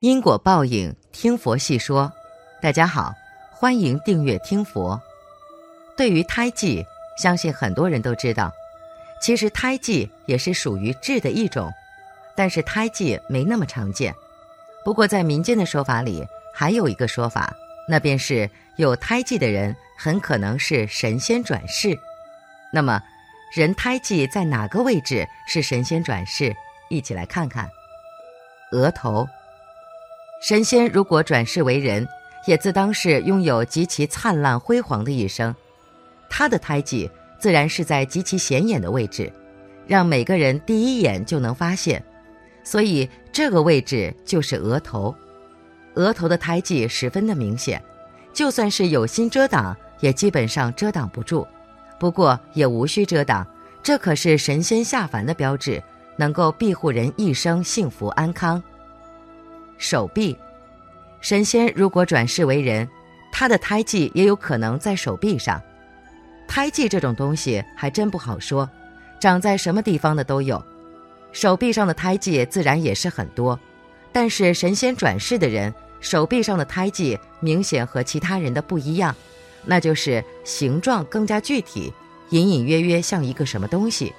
因果报应，听佛细说。大家好，欢迎订阅听佛。对于胎记，相信很多人都知道，其实胎记也是属于痣的一种，但是胎记没那么常见。不过在民间的说法里，还有一个说法，那便是有胎记的人很可能是神仙转世。那么，人胎记在哪个位置是神仙转世？一起来看看。额头，神仙如果转世为人，也自当是拥有极其灿烂辉煌的一生。他的胎记自然是在极其显眼的位置，让每个人第一眼就能发现。所以这个位置就是额头。额头的胎记十分的明显，就算是有心遮挡，也基本上遮挡不住。不过也无需遮挡，这可是神仙下凡的标志，能够庇护人一生幸福安康。手臂，神仙如果转世为人，他的胎记也有可能在手臂上。胎记这种东西还真不好说，长在什么地方的都有，手臂上的胎记自然也是很多。但是神仙转世的人手臂上的胎记明显和其他人的不一样。那就是形状更加具体，隐隐约约像一个什么东西，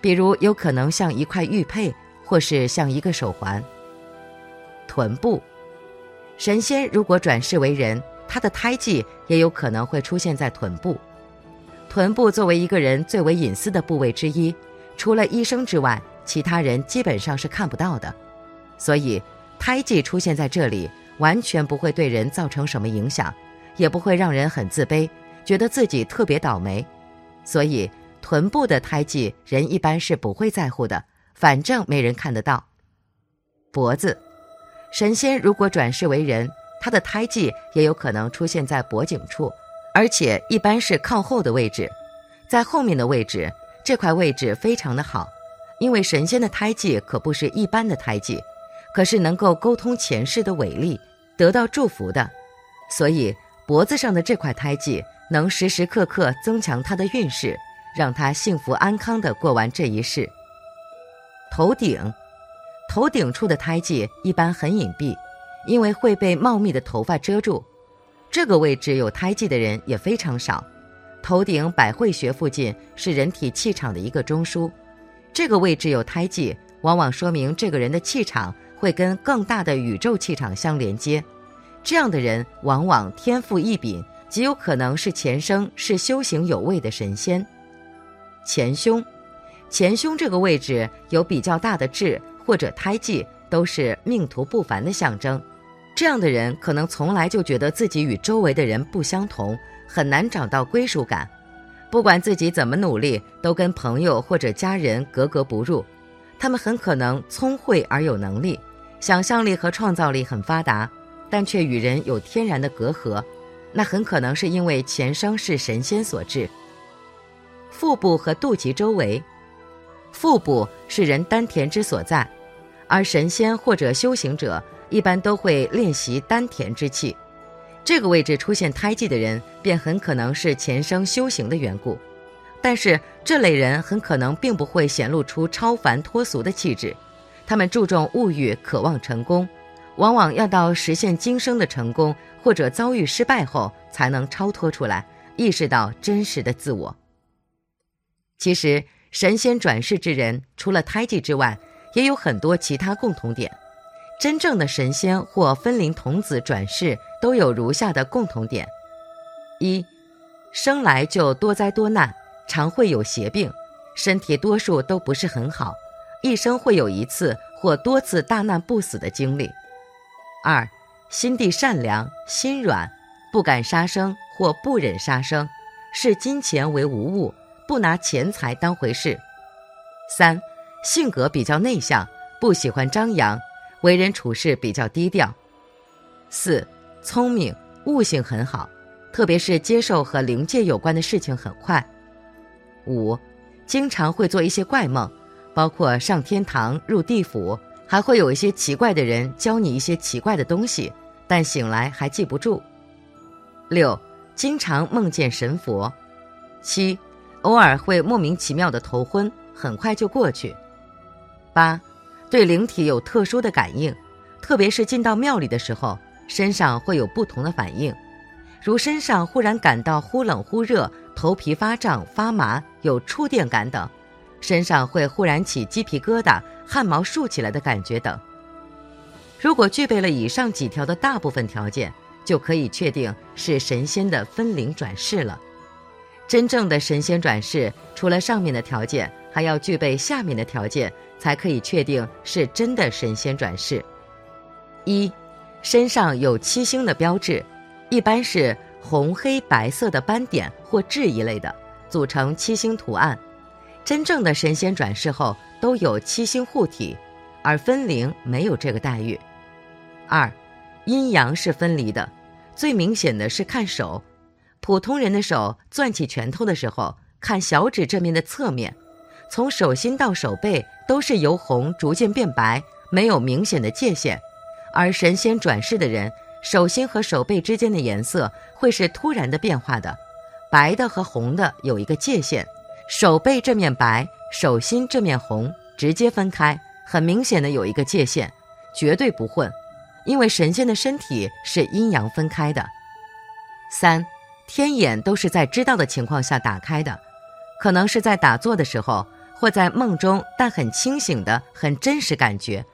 比如有可能像一块玉佩，或是像一个手环。臀部，神仙如果转世为人，他的胎记也有可能会出现在臀部。臀部作为一个人最为隐私的部位之一，除了医生之外，其他人基本上是看不到的，所以胎记出现在这里，完全不会对人造成什么影响。也不会让人很自卑，觉得自己特别倒霉，所以臀部的胎记人一般是不会在乎的，反正没人看得到。脖子，神仙如果转世为人，他的胎记也有可能出现在脖颈处，而且一般是靠后的位置，在后面的位置，这块位置非常的好，因为神仙的胎记可不是一般的胎记，可是能够沟通前世的伟力，得到祝福的，所以。脖子上的这块胎记能时时刻刻增强他的运势，让他幸福安康地过完这一世。头顶，头顶处的胎记一般很隐蔽，因为会被茂密的头发遮住。这个位置有胎记的人也非常少。头顶百会穴附近是人体气场的一个中枢，这个位置有胎记，往往说明这个人的气场会跟更大的宇宙气场相连接。这样的人往往天赋异禀，极有可能是前生是修行有位的神仙。前胸，前胸这个位置有比较大的痣或者胎记，都是命途不凡的象征。这样的人可能从来就觉得自己与周围的人不相同，很难找到归属感。不管自己怎么努力，都跟朋友或者家人格格不入。他们很可能聪慧而有能力，想象力和创造力很发达。但却与人有天然的隔阂，那很可能是因为前生是神仙所致。腹部和肚脐周围，腹部是人丹田之所在，而神仙或者修行者一般都会练习丹田之气。这个位置出现胎记的人，便很可能是前生修行的缘故。但是这类人很可能并不会显露出超凡脱俗的气质，他们注重物欲，渴望成功。往往要到实现今生的成功，或者遭遇失败后，才能超脱出来，意识到真实的自我。其实，神仙转世之人，除了胎记之外，也有很多其他共同点。真正的神仙或分灵童子转世，都有如下的共同点：一，生来就多灾多难，常会有邪病，身体多数都不是很好，一生会有一次或多次大难不死的经历。二，心地善良，心软，不敢杀生或不忍杀生，视金钱为无物，不拿钱财当回事。三，性格比较内向，不喜欢张扬，为人处事比较低调。四，聪明，悟性很好，特别是接受和灵界有关的事情很快。五，经常会做一些怪梦，包括上天堂、入地府。还会有一些奇怪的人教你一些奇怪的东西，但醒来还记不住。六，经常梦见神佛。七，偶尔会莫名其妙的头昏，很快就过去。八，对灵体有特殊的感应，特别是进到庙里的时候，身上会有不同的反应，如身上忽然感到忽冷忽热、头皮发胀、发麻、有触电感等，身上会忽然起鸡皮疙瘩、汗毛竖起来的感觉等。如果具备了以上几条的大部分条件，就可以确定是神仙的分灵转世了。真正的神仙转世，除了上面的条件，还要具备下面的条件，才可以确定是真的神仙转世。一，身上有七星的标志，一般是红、黑、白色的斑点或痣一类的，组成七星图案。真正的神仙转世后都有七星护体，而分灵没有这个待遇。二，阴阳是分离的，最明显的是看手。普通人的手攥起拳头的时候，看小指这面的侧面，从手心到手背都是由红逐渐变白，没有明显的界限。而神仙转世的人，手心和手背之间的颜色会是突然的变化的，白的和红的有一个界限，手背这面白，手心这面红，直接分开，很明显的有一个界限，绝对不混，因为神仙的身体是阴阳分开的。三。天眼都是在知道的情况下打开的，可能是在打坐的时候，或在梦中，但很清醒的、很真实感觉。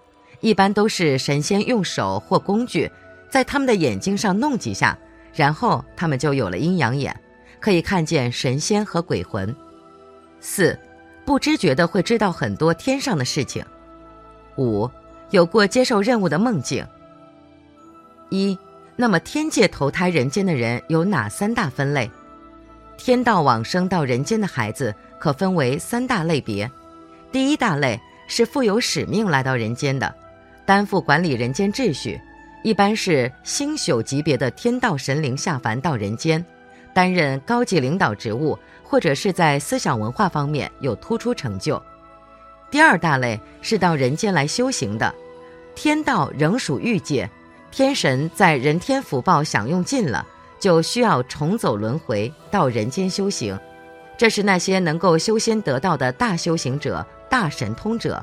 一般都是神仙用手或工具在他们的眼睛上弄几下，然后他们就有了阴阳眼，可以看见神仙和鬼魂。四，不知觉的会知道很多天上的事情。五，有过接受任务的梦境。一。那么，天界投胎人间的人有哪三大分类？天道往生到人间的孩子可分为三大类别。第一大类是负有使命来到人间的，担负管理人间秩序，一般是星宿级别的天道神灵下凡到人间，担任高级领导职务，或者是在思想文化方面有突出成就。第二大类是到人间来修行的，天道仍属欲界。天神在人天福报享用尽了，就需要重走轮回到人间修行。这是那些能够修仙得道的大修行者、大神通者。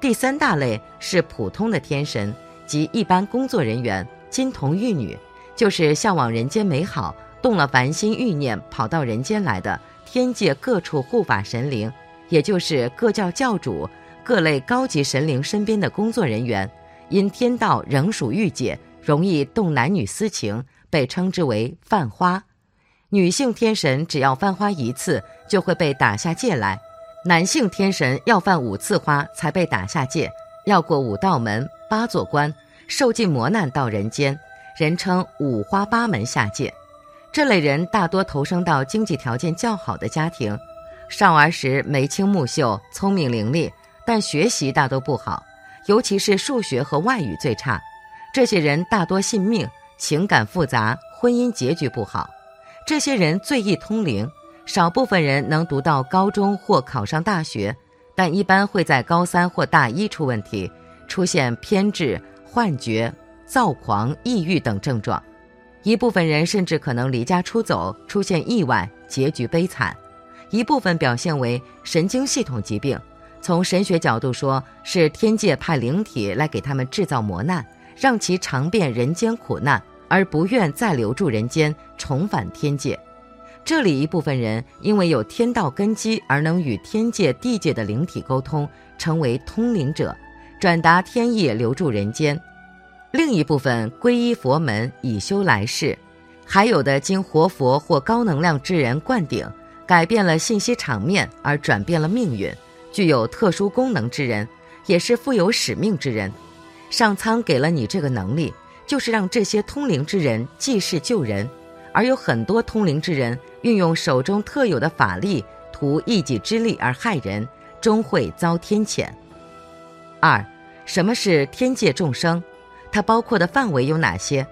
第三大类是普通的天神及一般工作人员、金童玉女，就是向往人间美好、动了凡心欲念跑到人间来的天界各处护法神灵，也就是各教教主、各类高级神灵身边的工作人员。因天道仍属欲界，容易动男女私情，被称之为犯花。女性天神只要犯花一次，就会被打下界来；男性天神要犯五次花才被打下界，要过五道门、八座关，受尽磨难到人间，人称五花八门下界。这类人大多投生到经济条件较好的家庭，少儿时眉清目秀、聪明伶俐，但学习大都不好。尤其是数学和外语最差，这些人大多信命，情感复杂，婚姻结局不好。这些人最易通灵，少部分人能读到高中或考上大学，但一般会在高三或大一出问题，出现偏执、幻觉、躁狂、抑郁等症状。一部分人甚至可能离家出走，出现意外，结局悲惨。一部分表现为神经系统疾病。从神学角度说，是天界派灵体来给他们制造磨难，让其尝遍人间苦难，而不愿再留住人间，重返天界。这里一部分人因为有天道根基，而能与天界、地界的灵体沟通，成为通灵者，转达天意，留住人间；另一部分皈依佛门，以修来世；还有的经活佛或高能量之人灌顶，改变了信息场面，而转变了命运。具有特殊功能之人，也是富有使命之人。上苍给了你这个能力，就是让这些通灵之人济世救人。而有很多通灵之人运用手中特有的法力，图一己之利而害人，终会遭天谴。二，什么是天界众生？它包括的范围有哪些？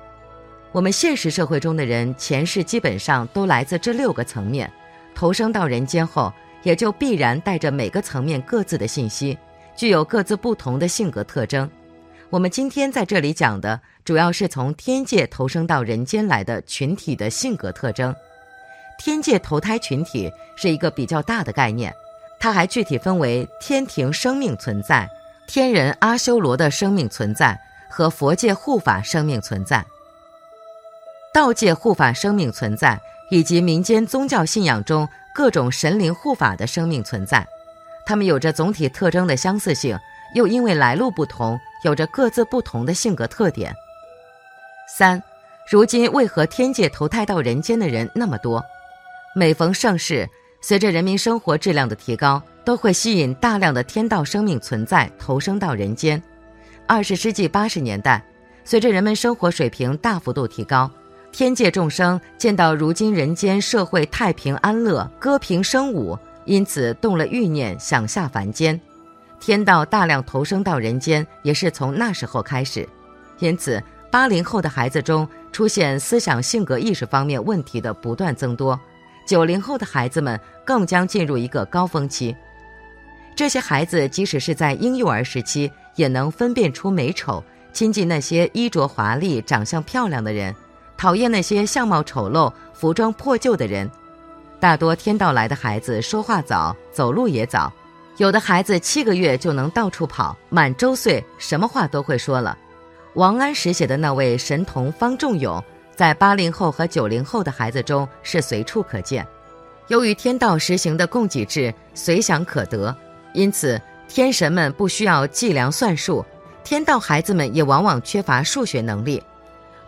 我们现实社会中的人，前世基本上都来自这六个层面，投生到人间后。也就必然带着每个层面各自的信息，具有各自不同的性格特征。我们今天在这里讲的，主要是从天界投生到人间来的群体的性格特征。天界投胎群体是一个比较大的概念，它还具体分为天庭生命存在、天人阿修罗的生命存在和佛界护法生命存在。道界护法生命存在，以及民间宗教信仰中各种神灵护法的生命存在，它们有着总体特征的相似性，又因为来路不同，有着各自不同的性格特点。三，如今为何天界投胎到人间的人那么多？每逢盛世，随着人民生活质量的提高，都会吸引大量的天道生命存在投生到人间。二十世纪八十年代，随着人们生活水平大幅度提高。天界众生见到如今人间社会太平安乐，歌平声舞，因此动了欲念，想下凡间。天道大量投生到人间，也是从那时候开始。因此，八零后的孩子中出现思想性格意识方面问题的不断增多，九零后的孩子们更将进入一个高峰期。这些孩子即使是在婴幼儿时期，也能分辨出美丑，亲近那些衣着华丽、长相漂亮的人。讨厌那些相貌丑陋、服装破旧的人。大多天道来的孩子说话早，走路也早。有的孩子七个月就能到处跑，满周岁什么话都会说了。王安石写的那位神童方仲永，在八零后和九零后的孩子中是随处可见。由于天道实行的供给制，随想可得，因此天神们不需要计量算术，天道孩子们也往往缺乏数学能力。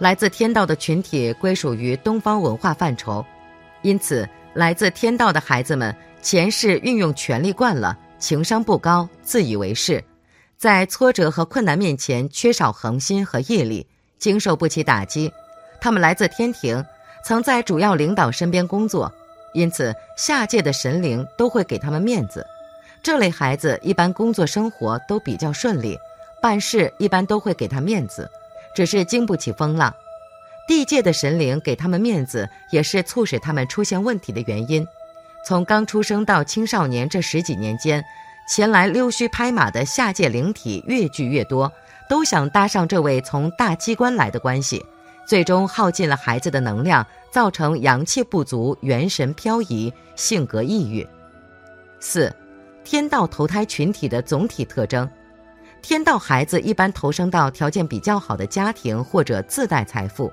来自天道的群体归属于东方文化范畴，因此来自天道的孩子们前世运用权力惯了，情商不高，自以为是，在挫折和困难面前缺少恒心和毅力，经受不起打击。他们来自天庭，曾在主要领导身边工作，因此下界的神灵都会给他们面子。这类孩子一般工作生活都比较顺利，办事一般都会给他面子。只是经不起风浪，地界的神灵给他们面子，也是促使他们出现问题的原因。从刚出生到青少年这十几年间，前来溜须拍马的下界灵体越聚越多，都想搭上这位从大机关来的关系，最终耗尽了孩子的能量，造成阳气不足、元神漂移、性格抑郁。四，天道投胎群体的总体特征。天道孩子一般投生到条件比较好的家庭或者自带财富，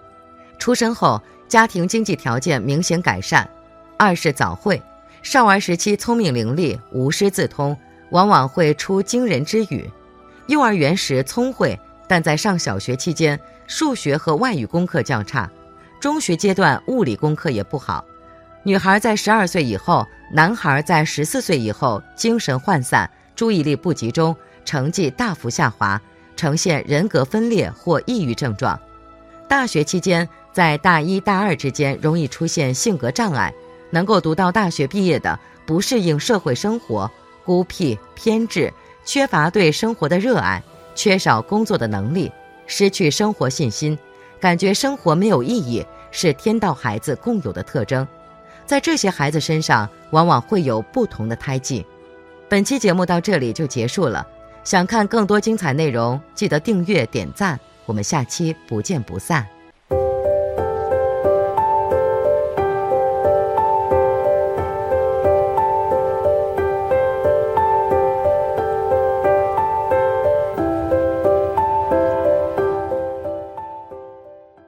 出生后家庭经济条件明显改善。二是早慧，少儿时期聪明伶俐，无师自通，往往会出惊人之语。幼儿园时聪慧，但在上小学期间，数学和外语功课较差，中学阶段物理功课也不好。女孩在十二岁以后，男孩在十四岁以后，精神涣散，注意力不集中。成绩大幅下滑，呈现人格分裂或抑郁症状。大学期间，在大一大二之间容易出现性格障碍。能够读到大学毕业的，不适应社会生活，孤僻偏执，缺乏对生活的热爱，缺少工作的能力，失去生活信心，感觉生活没有意义，是天道孩子共有的特征。在这些孩子身上，往往会有不同的胎记。本期节目到这里就结束了。想看更多精彩内容，记得订阅点赞，我们下期不见不散。